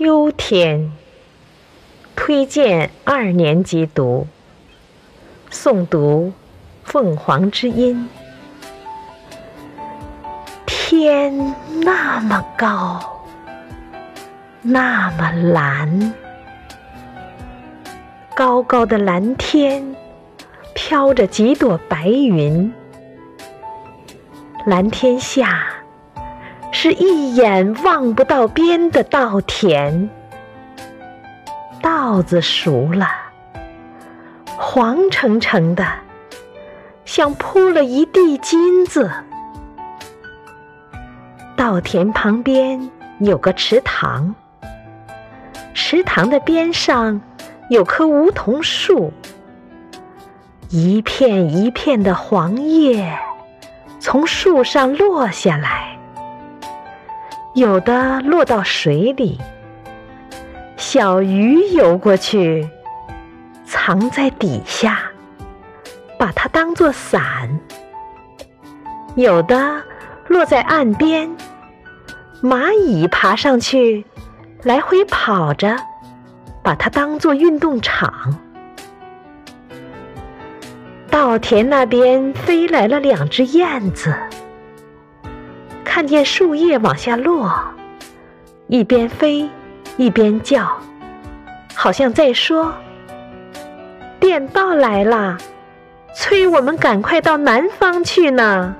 秋天，推荐二年级读。诵读《凤凰之音》。天那么高，那么蓝，高高的蓝天飘着几朵白云，蓝天下。是一眼望不到边的稻田，稻子熟了，黄澄澄的，像铺了一地金子。稻田旁边有个池塘，池塘的边上有棵梧桐树，一片一片的黄叶从树上落下来。有的落到水里，小鱼游过去，藏在底下，把它当作伞；有的落在岸边，蚂蚁爬上去，来回跑着，把它当作运动场。稻田那边飞来了两只燕子。看见树叶往下落，一边飞一边叫，好像在说：“电报来了，催我们赶快到南方去呢。”